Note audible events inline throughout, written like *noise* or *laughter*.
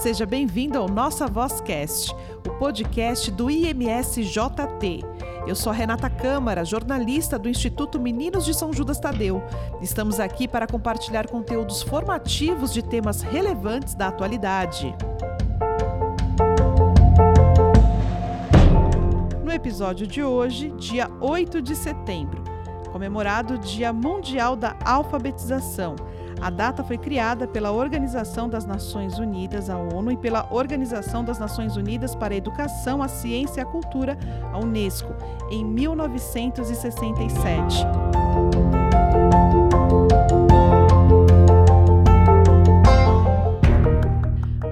Seja bem-vindo ao Nossa Vozcast, o podcast do IMSJT. Eu sou Renata Câmara, jornalista do Instituto Meninos de São Judas Tadeu. Estamos aqui para compartilhar conteúdos formativos de temas relevantes da atualidade. No episódio de hoje, dia 8 de setembro, comemorado o Dia Mundial da Alfabetização. A data foi criada pela Organização das Nações Unidas, a ONU, e pela Organização das Nações Unidas para a Educação, a Ciência e a Cultura, a Unesco, em 1967.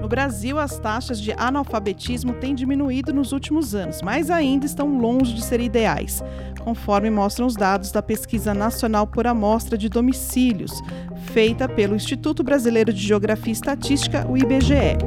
Brasil, as taxas de analfabetismo têm diminuído nos últimos anos, mas ainda estão longe de ser ideais, conforme mostram os dados da Pesquisa Nacional por Amostra de Domicílios, feita pelo Instituto Brasileiro de Geografia e Estatística, o IBGE.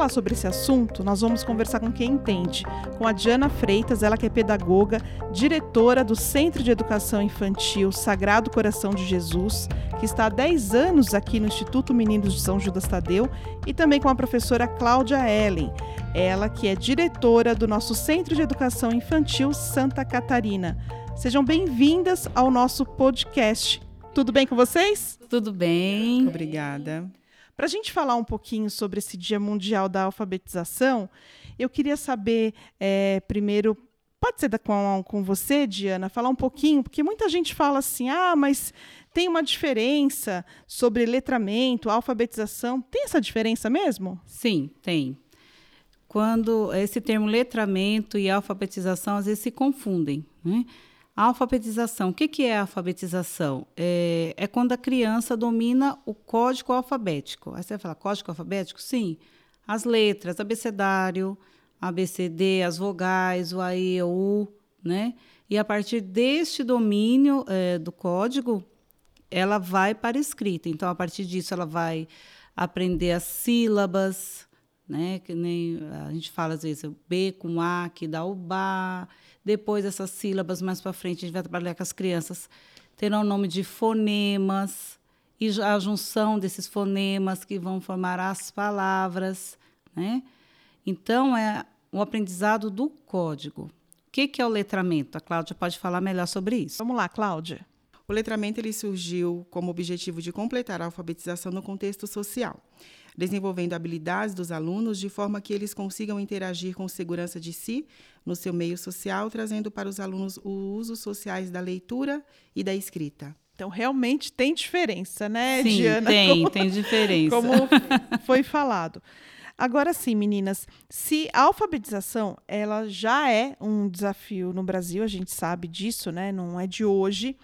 Falar sobre esse assunto, nós vamos conversar com quem entende, com a Diana Freitas, ela que é pedagoga, diretora do Centro de Educação Infantil Sagrado Coração de Jesus, que está há 10 anos aqui no Instituto Meninos de São Judas Tadeu, e também com a professora Cláudia Ellen, ela que é diretora do nosso Centro de Educação Infantil Santa Catarina. Sejam bem-vindas ao nosso podcast. Tudo bem com vocês? Tudo bem. Obrigada. Para a gente falar um pouquinho sobre esse Dia Mundial da Alfabetização, eu queria saber, é, primeiro, pode ser com, com você, Diana, falar um pouquinho, porque muita gente fala assim, ah, mas tem uma diferença sobre letramento, alfabetização. Tem essa diferença mesmo? Sim, tem quando esse termo letramento e alfabetização às vezes se confundem. Né? A alfabetização, o que, que é a alfabetização? É, é, quando a criança domina o código alfabético. Aí você vai falar, código alfabético? Sim. As letras, abecedário, ABCD, as vogais, o A, E, o U, né? E a partir deste domínio é, do código, ela vai para a escrita. Então, a partir disso, ela vai aprender as sílabas, né? Que nem a gente fala às vezes o B com A, que dá o ba. Depois essas sílabas mais para frente a gente vai trabalhar com as crianças terão o nome de fonemas e a junção desses fonemas que vão formar as palavras, né? Então é o aprendizado do código. O que, que é o letramento? A Cláudia pode falar melhor sobre isso. Vamos lá, Cláudia. O letramento ele surgiu como objetivo de completar a alfabetização no contexto social desenvolvendo habilidades dos alunos de forma que eles consigam interagir com segurança de si no seu meio social, trazendo para os alunos os usos sociais da leitura e da escrita. Então, realmente tem diferença, né, sim, Diana? Tem, como, tem diferença. *laughs* Como foi falado. Agora sim, meninas, se a alfabetização ela já é um desafio no Brasil, a gente sabe disso, né? Não é de hoje.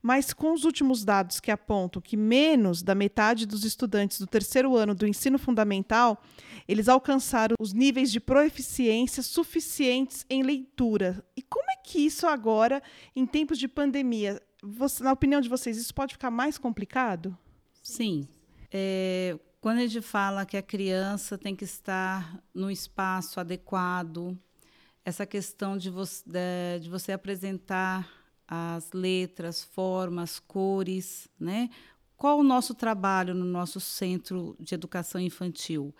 Mas com os últimos dados que apontam que menos da metade dos estudantes do terceiro ano do ensino fundamental, eles alcançaram os níveis de proeficiência suficientes em leitura. E como é que isso agora, em tempos de pandemia, você, na opinião de vocês, isso pode ficar mais complicado? Sim. É, quando a gente fala que a criança tem que estar no espaço adequado, essa questão de você, de, você apresentar as letras, formas, cores, né? Qual o nosso trabalho no nosso centro de educação infantil?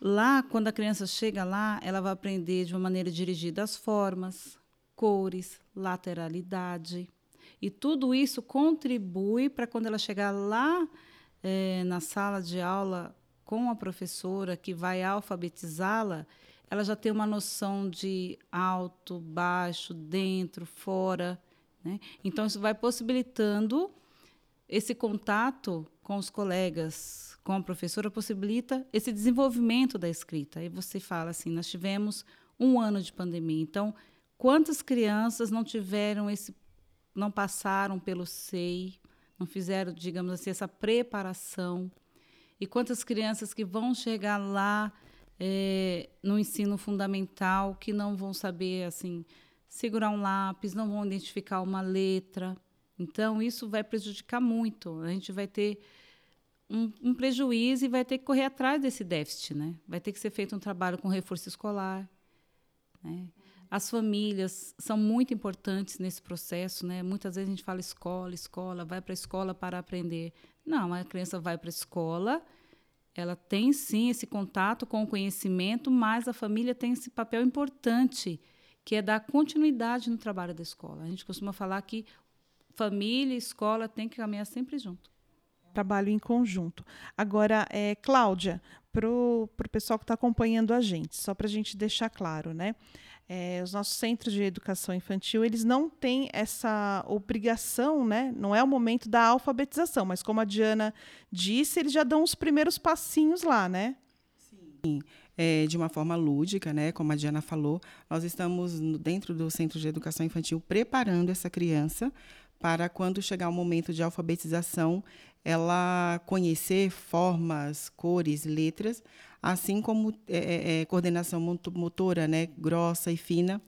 Lá, quando a criança chega lá, ela vai aprender de uma maneira dirigida as formas, cores, lateralidade. E tudo isso contribui para quando ela chegar lá é, na sala de aula com a professora que vai alfabetizá-la, ela já tem uma noção de alto, baixo, dentro, fora. Né? Então, isso vai possibilitando esse contato com os colegas, com a professora, possibilita esse desenvolvimento da escrita. Aí você fala assim: nós tivemos um ano de pandemia, então quantas crianças não tiveram esse, não passaram pelo SEI, não fizeram, digamos assim, essa preparação? E quantas crianças que vão chegar lá é, no ensino fundamental que não vão saber assim segurar um lápis, não vão identificar uma letra. Então, isso vai prejudicar muito. A gente vai ter um, um, prejuízo e vai ter que correr atrás desse déficit. Né? Vai ter que ser feito um trabalho com reforço escolar. Né? As famílias são muito importantes nesse processo, né? Muitas vezes a gente fala escola, escola, vai para a escola para aprender. Não, a criança vai para a escola, ela tem sim esse contato com o conhecimento, mas a família tem esse papel importante, que é dar continuidade no trabalho da escola. A gente costuma falar que família e escola têm que caminhar sempre junto. Trabalho em conjunto. Agora, é, Cláudia, para o pessoal que está acompanhando a gente, só para a gente deixar claro, né? É, os nossos centros de educação infantil, eles não têm essa obrigação, né? Não é o momento da alfabetização, mas como a Diana disse, eles já dão os primeiros passinhos lá, né? Sim. É, de uma forma lúdica, né? Como a Diana falou, nós estamos dentro do centro de educação infantil preparando essa criança para quando chegar o momento de alfabetização, ela conhecer formas, cores, letras, assim como é, é, é coordenação motora, né, grossa e fina,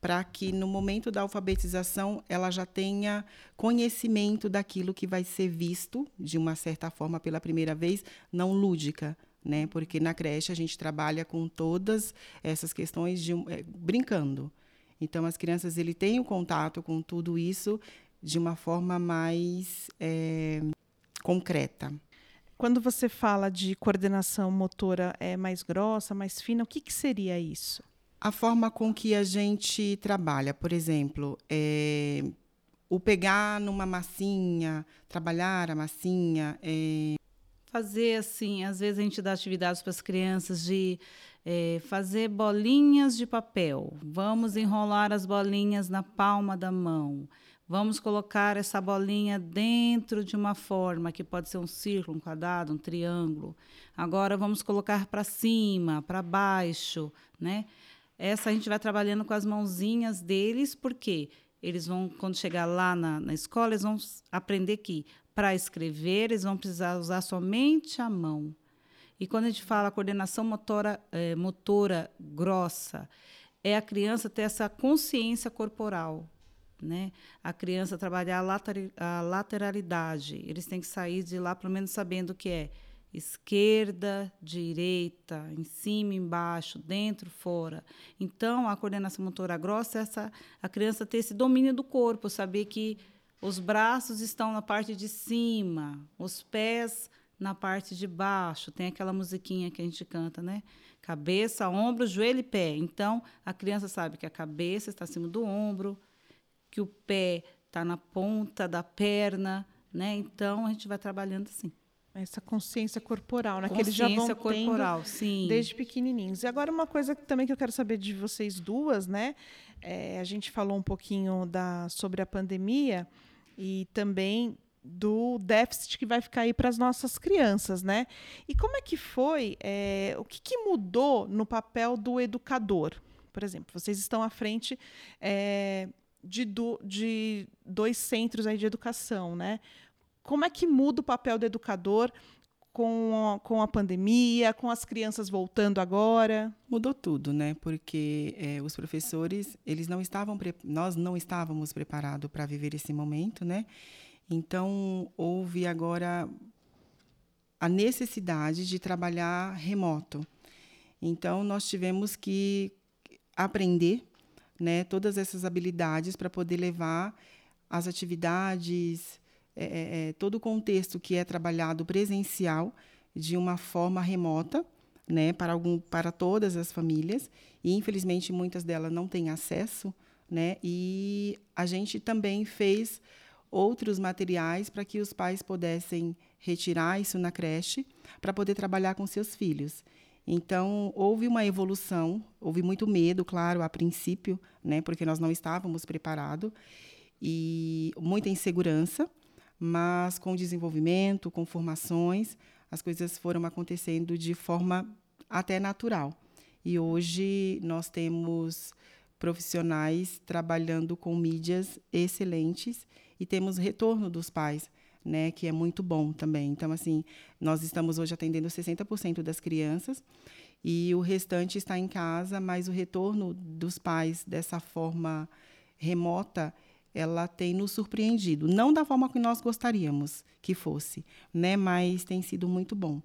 para que no momento da alfabetização ela já tenha conhecimento daquilo que vai ser visto de uma certa forma pela primeira vez, não lúdica, né? Porque na creche a gente trabalha com todas essas questões de é, brincando. Então as crianças ele têm o contato com tudo isso de uma forma mais é, concreta. Quando você fala de coordenação motora é mais grossa, mais fina, o que, que seria isso? A forma com que a gente trabalha, por exemplo, é, o pegar numa massinha, trabalhar a massinha. É... Fazer assim, às vezes a gente dá atividades para as crianças de é, fazer bolinhas de papel. Vamos enrolar as bolinhas na palma da mão. Vamos colocar essa bolinha dentro de uma forma que pode ser um círculo, um quadrado, um triângulo. Agora vamos colocar para cima, para baixo, né? Essa a gente vai trabalhando com as mãozinhas deles, porque eles vão, quando chegar lá na, na escola, eles vão aprender que para escrever eles vão precisar usar somente a mão. E quando a gente fala coordenação motora, é, motora grossa, é a criança ter essa consciência corporal, né? A criança trabalhar a, lateralidade. Eles têm que sair de lá, pelo menos, sabendo o que é esquerda, direita, em cima, embaixo, dentro, fora. Então, a coordenação motora grossa é essa, a criança ter esse domínio do corpo, saber que os braços estão na parte de cima, os pés na parte de baixo. Tem aquela musiquinha que a gente canta, né? Cabeça, ombro, joelho e pé. Então, a criança sabe que a cabeça está acima do ombro, que o pé está na ponta da perna, né? Então a gente vai trabalhando assim. Essa consciência corporal, né? Consciência que eles já vão corporal, sim. Desde pequenininhos. E agora uma coisa também que eu quero saber de vocês duas, né? É, a gente falou um pouquinho da, sobre a pandemia e também do déficit que vai ficar aí para as nossas crianças, né? E como é que foi? É, o que, que, mudou no papel do educador? Por exemplo, vocês estão à frente é, de, do, de dois centros aí de educação, né? Como é que muda o papel do educador com a, com a pandemia, com as crianças voltando agora? Mudou tudo, né? Porque é, os professores, eles não estavam, nós não estávamos preparados para viver esse momento, né? Então houve agora a necessidade de trabalhar remoto. Então nós tivemos que aprender né, todas essas habilidades para poder levar as atividades, é, é, é, todo o contexto que é trabalhado presencial de uma forma remota, né, para, algum, para todas as famílias, e infelizmente muitas delas não têm acesso, né, e a gente também fez outros materiais para que os pais pudessem retirar isso na creche para poder trabalhar com seus filhos. Então, houve uma evolução, houve muito medo, claro, a princípio, né, porque nós não estávamos preparados, e muita insegurança, mas com desenvolvimento, com formações, as coisas foram acontecendo de forma até natural. E hoje nós temos profissionais trabalhando com mídias excelentes e temos retorno dos pais né, que é muito bom também. Então, assim, nós estamos hoje atendendo 60% das crianças e o restante está em casa, mas o retorno dos pais dessa forma remota, ela tem nos surpreendido, não da forma que nós gostaríamos que fosse, né, mas tem sido muito bom.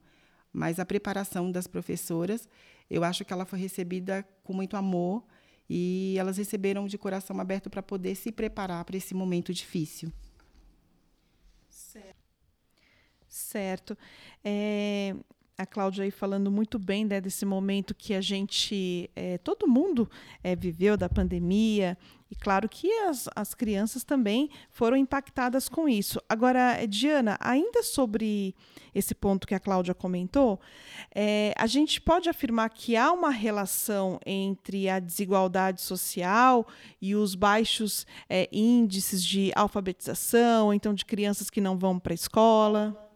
Mas a preparação das professoras, eu acho que ela foi recebida com muito amor e elas receberam de coração aberto para poder se preparar para esse momento difícil. Certo. Certo. É, a Cláudia aí falando muito bem né, desse momento que a gente, é, todo mundo é, viveu da pandemia, e claro que as, as crianças também foram impactadas com isso. Agora, Diana, ainda sobre esse ponto que a Cláudia comentou, é, a gente pode afirmar que há uma relação entre a desigualdade social e os baixos índices de alfabetização, então de crianças que não vão para a escola?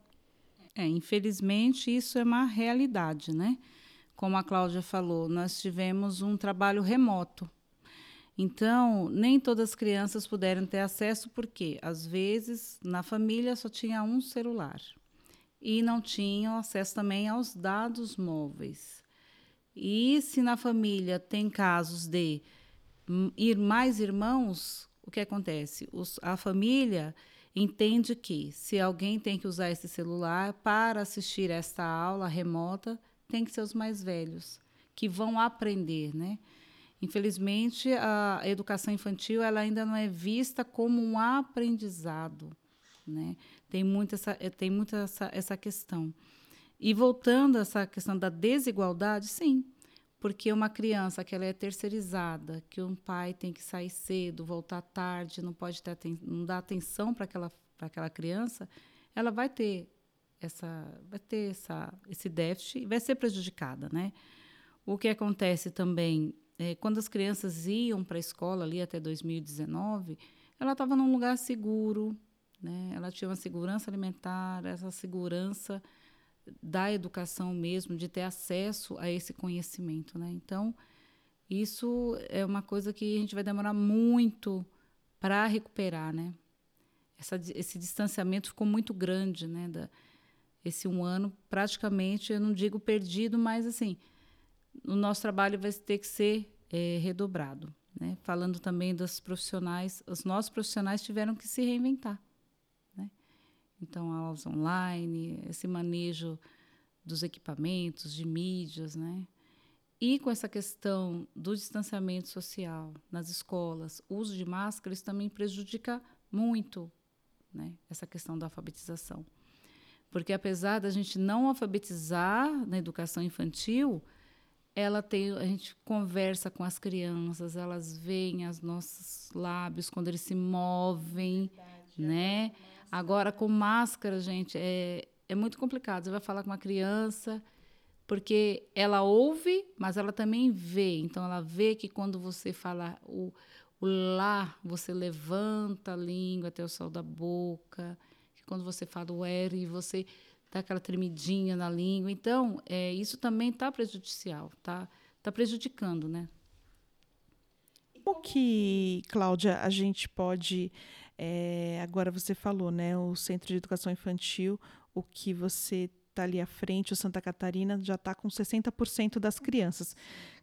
É, infelizmente, isso é uma realidade, né? Como a Cláudia falou, nós tivemos um trabalho remoto. Então, nem todas as crianças puderam ter acesso, porque, às vezes, na família só tinha um celular. E não tinham acesso também aos dados móveis. E se na família tem casos de ir mais irmãos, o que acontece? Os, a família entende que se alguém tem que usar esse celular para assistir esta aula remota, tem que ser os mais velhos, que vão aprender, né? Infelizmente, a educação infantil ela ainda não é vista como um aprendizado, né? Tem muito essa, eh, tem muito essa, essa questão. E voltando a essa questão da desigualdade, sim, porque uma criança que ela é terceirizada, que um pai tem que sair cedo, voltar tarde, não pode ter não dar atenção para aquela para aquela criança, ela vai ter essa vai ter essa esse déficit e vai ser prejudicada, né? O que acontece também é, quando as crianças iam para a escola ali até 2019, ela estava num lugar seguro, né? Ela tinha uma segurança alimentar, essa segurança da educação mesmo, de ter acesso a esse conhecimento. Né? Então, isso é uma coisa que a gente vai demorar muito para recuperar. Né? Essa, esse distanciamento ficou muito grande. Né? Da, esse um ano, praticamente, eu não digo perdido, mas assim, o nosso trabalho vai ter que ser é, redobrado. Né? Falando também dos profissionais, os nossos profissionais tiveram que se reinventar. Então, aulas online, esse manejo dos equipamentos, de mídias, né? E com essa questão do distanciamento social nas escolas, o uso de máscara, isso também prejudica muito né, essa questão da alfabetização. Porque apesar da gente não alfabetizar na educação infantil, ela tem, a gente conversa com as crianças, elas veem os nossos lábios quando eles se movem, Verdade, né? É Agora, com máscara, gente, é, é muito complicado. Você vai falar com uma criança, porque ela ouve, mas ela também vê. Então, ela vê que quando você fala o, o lá, você levanta a língua até o céu da boca. Que quando você fala o R, você dá aquela tremidinha na língua. Então, é, isso também está prejudicial, tá? Está prejudicando, né? O que, Cláudia, a gente pode é, agora você falou, né? O Centro de Educação Infantil, o que você está ali à frente, o Santa Catarina, já está com 60% das crianças.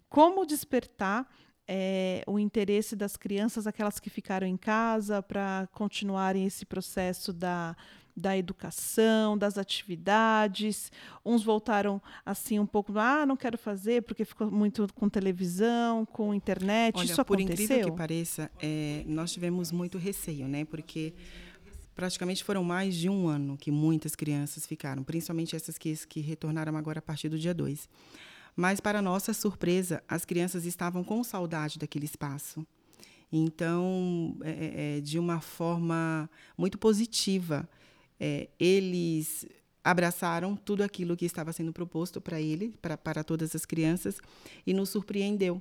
Como despertar é, o interesse das crianças, aquelas que ficaram em casa, para continuarem esse processo da da educação, das atividades. Uns voltaram assim um pouco, ah, não quero fazer porque ficou muito com televisão, com internet. Olha, Isso aconteceu? Por incrível que pareça, é, nós tivemos muito receio, né? Porque praticamente foram mais de um ano que muitas crianças ficaram, principalmente essas que, que retornaram agora a partir do dia 2. Mas, para nossa surpresa, as crianças estavam com saudade daquele espaço. Então, é, é, é de uma forma muito positiva, é, eles abraçaram tudo aquilo que estava sendo proposto para ele, pra, para todas as crianças, e nos surpreendeu,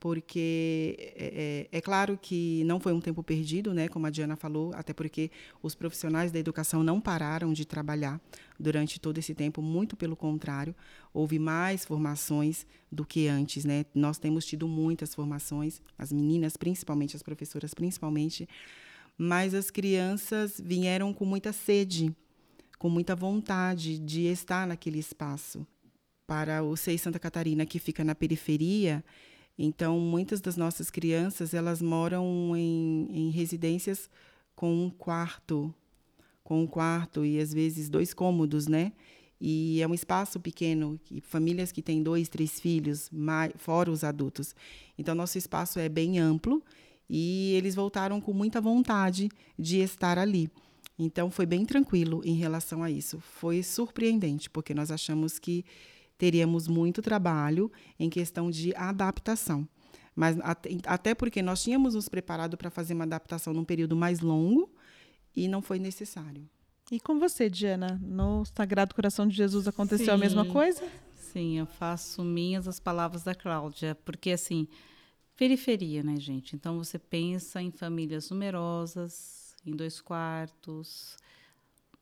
porque é, é, é, claro que não foi um tempo perdido, né, como a Diana falou, até porque os profissionais da educação não pararam de trabalhar durante todo esse tempo, muito pelo contrário, houve mais formações do que antes, né? Nós temos tido muitas formações, as meninas, principalmente as professoras, principalmente mas as crianças vieram com muita sede, com muita vontade de estar naquele espaço. Para o SEI Santa Catarina, que fica na periferia, então muitas das nossas crianças elas moram em, em residências com um quarto, com um quarto e às vezes dois cômodos, né? E é um espaço pequeno, que, famílias que têm dois, três filhos, mais, fora os adultos. Então, nosso espaço é bem amplo e eles voltaram com muita vontade de estar ali. Então, foi bem tranquilo em relação a isso. Foi surpreendente, porque nós achamos que teríamos muito trabalho em questão de adaptação. Mas até porque nós tínhamos nos preparado para fazer uma adaptação num período mais longo e não foi necessário. E com você, Diana? No Sagrado Coração de Jesus aconteceu Sim. a mesma coisa? Sim, eu faço minhas as palavras da Cláudia, porque assim, periferia, né, gente? Então você pensa em famílias numerosas, em dois quartos,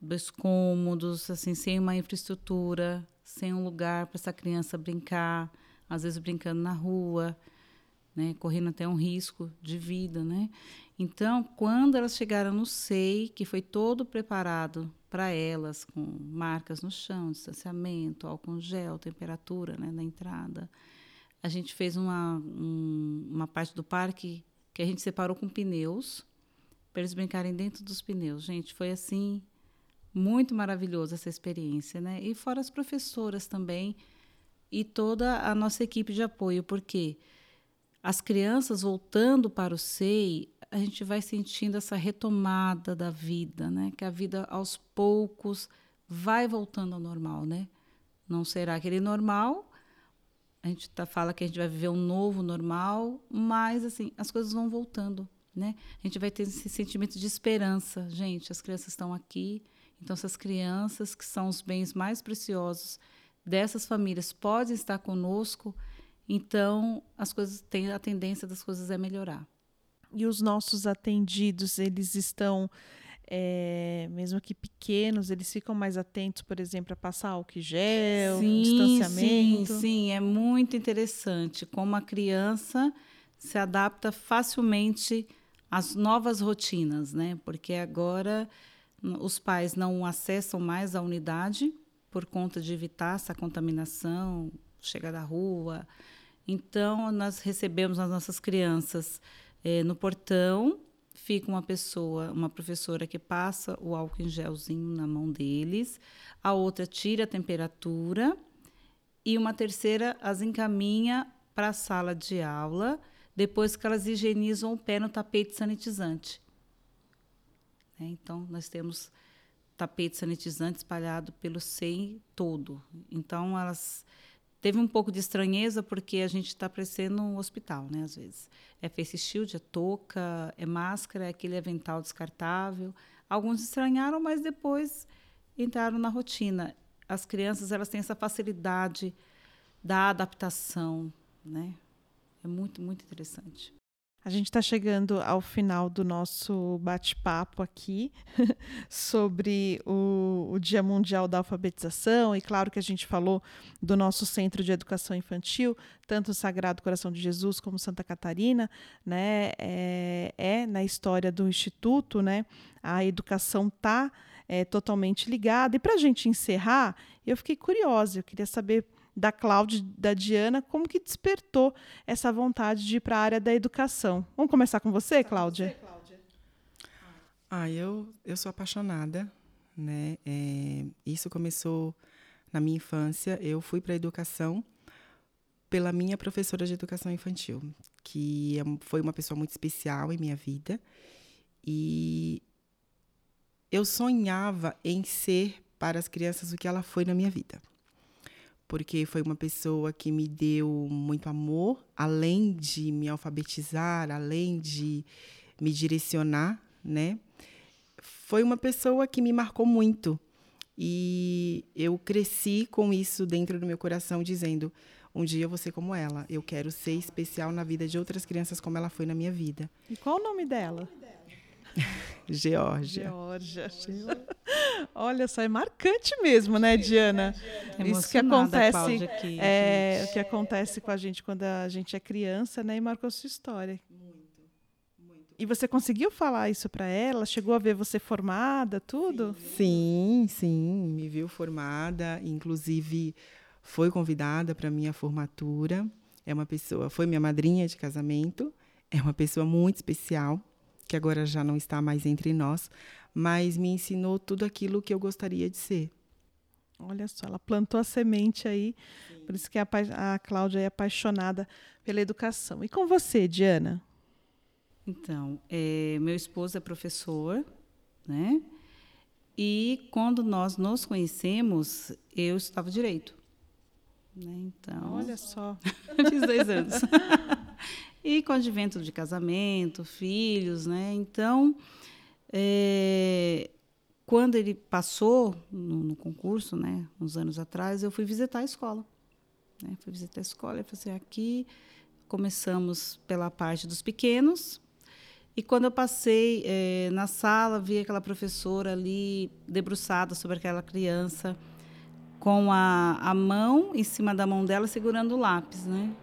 dois cômodos, assim, sem uma infraestrutura, sem um lugar para essa criança brincar, às vezes brincando na rua, né, correndo até um risco de vida, né? Então, quando elas chegaram no SEI, que foi todo preparado para elas, com marcas no chão, distanciamento, álcool gel, temperatura né, na entrada, a gente fez uma, um, uma parte do parque que a gente separou com pneus, para eles brincarem dentro dos pneus. Gente, foi assim, muito maravilhoso essa experiência, né? E fora as professoras também e toda a nossa equipe de apoio, porque as crianças voltando para o SEI, a gente vai sentindo essa retomada da vida, né? Que a vida aos poucos vai voltando ao normal, né? Não será aquele normal. A gente tá, fala que a gente vai viver um novo normal, mas assim as coisas vão voltando, né? A gente vai ter esse sentimento de esperança, gente. As crianças estão aqui, então essas crianças que são os bens mais preciosos dessas famílias podem estar conosco. Então as coisas têm a tendência das coisas é melhorar e os nossos atendidos, eles estão, é, mesmo que pequenos, eles ficam mais atentos, por exemplo, a passar álcool gel, sim, distanciamento? Sim, sim, é muito interessante como a criança se adapta facilmente às novas rotinas, né? Porque agora os pais não acessam mais a unidade por conta de evitar essa contaminação, chega da rua. Então, nós recebemos as nossas crianças é, no portão fica uma pessoa, uma professora que passa o álcool em gelzinho na mão deles, a outra tira a temperatura e uma terceira as encaminha para a sala de aula depois que elas higienizam o pé no tapete sanitizante. É, então, nós temos tapete sanitizante espalhado pelo SEI todo. Então, elas Teve um pouco de estranheza porque a gente está parecendo um hospital, né? Às vezes é face shield, é touca, é máscara, é aquele avental descartável. Alguns estranharam, mas depois entraram na rotina. As crianças elas têm essa facilidade da adaptação, né? É muito muito interessante. A gente está chegando ao final do nosso bate-papo aqui *laughs* sobre o, o, Dia Mundial da Alfabetização, e claro que a gente falou do nosso Centro de Educação Infantil, tanto o Sagrado Coração de Jesus como Santa Catarina, né? É, é na história do Instituto, né? A educação está é, totalmente ligada. E para a gente encerrar, eu fiquei curiosa, eu queria saber da Cláudia da Diana, como que despertou essa vontade de ir para a área da educação? Vamos começar com você, Cláudia? Ah, eu, eu sou apaixonada, né? É, isso começou na minha infância. Eu fui para a educação pela minha professora de educação infantil, que é foi uma pessoa muito especial em minha vida. E eu sonhava em ser para as crianças o que ela foi na minha vida porque foi uma pessoa que me deu muito amor, além de me alfabetizar, além de me direcionar, né? Foi uma pessoa que me marcou muito. E eu cresci com isso dentro do meu coração, dizendo: um dia eu vou ser como ela. Eu quero ser especial na vida de outras crianças como ela foi na minha vida. E qual o nome dela? *laughs* Geórgia. Geórgia. Olha só, é marcante mesmo, né, Diana? Isso que acontece, aqui, é, o que acontece com a gente quando a gente é criança, né, e marcou sua história. Muito, muito. E você conseguiu falar isso para ela? Chegou a ver você formada, tudo? Sim, sim, me viu formada, inclusive foi convidada para minha formatura. É uma pessoa, foi minha madrinha de casamento. É uma pessoa muito especial que agora já não está mais entre nós, mas me ensinou tudo aquilo que eu gostaria de ser. Olha só, ela plantou a semente aí, Sim. por isso que a, a Cláudia é apaixonada pela educação. E com você, Diana? Então, é, meu esposo é professor, né? E quando nós nos conhecemos, eu estava direito. Né? Então, olha só, *laughs* fiz dois anos. *laughs* e com advento de casamento, filhos, né? Então, é, quando ele passou no, no, concurso, né, uns anos atrás, eu fui visitar a escola. Né? Fui visitar a escola e falei assim, aqui começamos pela parte dos pequenos. E quando eu passei é, na sala, vi aquela professora ali debruçada sobre aquela criança, com a, a mão em cima da mão dela, segurando o lápis, né?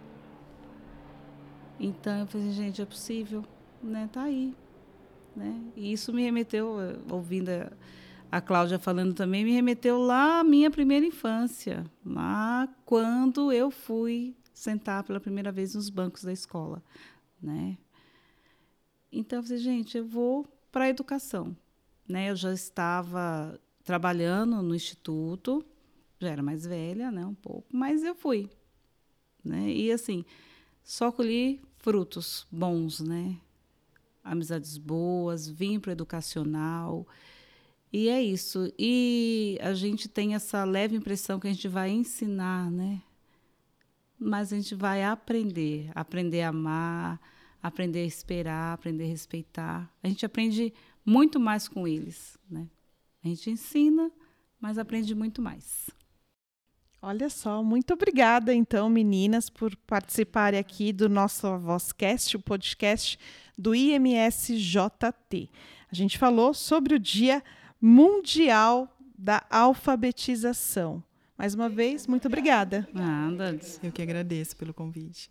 Então eu falei, gente, é possível, né? Tá aí, né? E isso me remeteu, eh, ouvindo a, a Cláudia falando também, me remeteu lá à minha primeira infância, lá quando eu fui sentar pela primeira vez nos bancos da escola, né? Então eu falei, gente, eu vou para a educação, né? Eu já estava trabalhando no instituto, já era mais velha, né, um pouco, mas eu fui, né? E assim, só colhi frutos bons, né? Amizades boas, vim para o educacional. E é isso. E a gente tem essa leve impressão que a gente vai ensinar, né? Mas a gente vai aprender, aprender a amar, aprender a esperar, aprender a respeitar. A gente aprende muito mais com eles, né? A gente ensina, mas aprende muito mais. Olha só, muito obrigada, então, meninas, por participarem aqui do nosso Vozcast, o podcast do IMSJT. A gente falou sobre o Dia Mundial da Alfabetização. Mais uma vez, muito obrigada. Nada. Eu que agradeço pelo convite.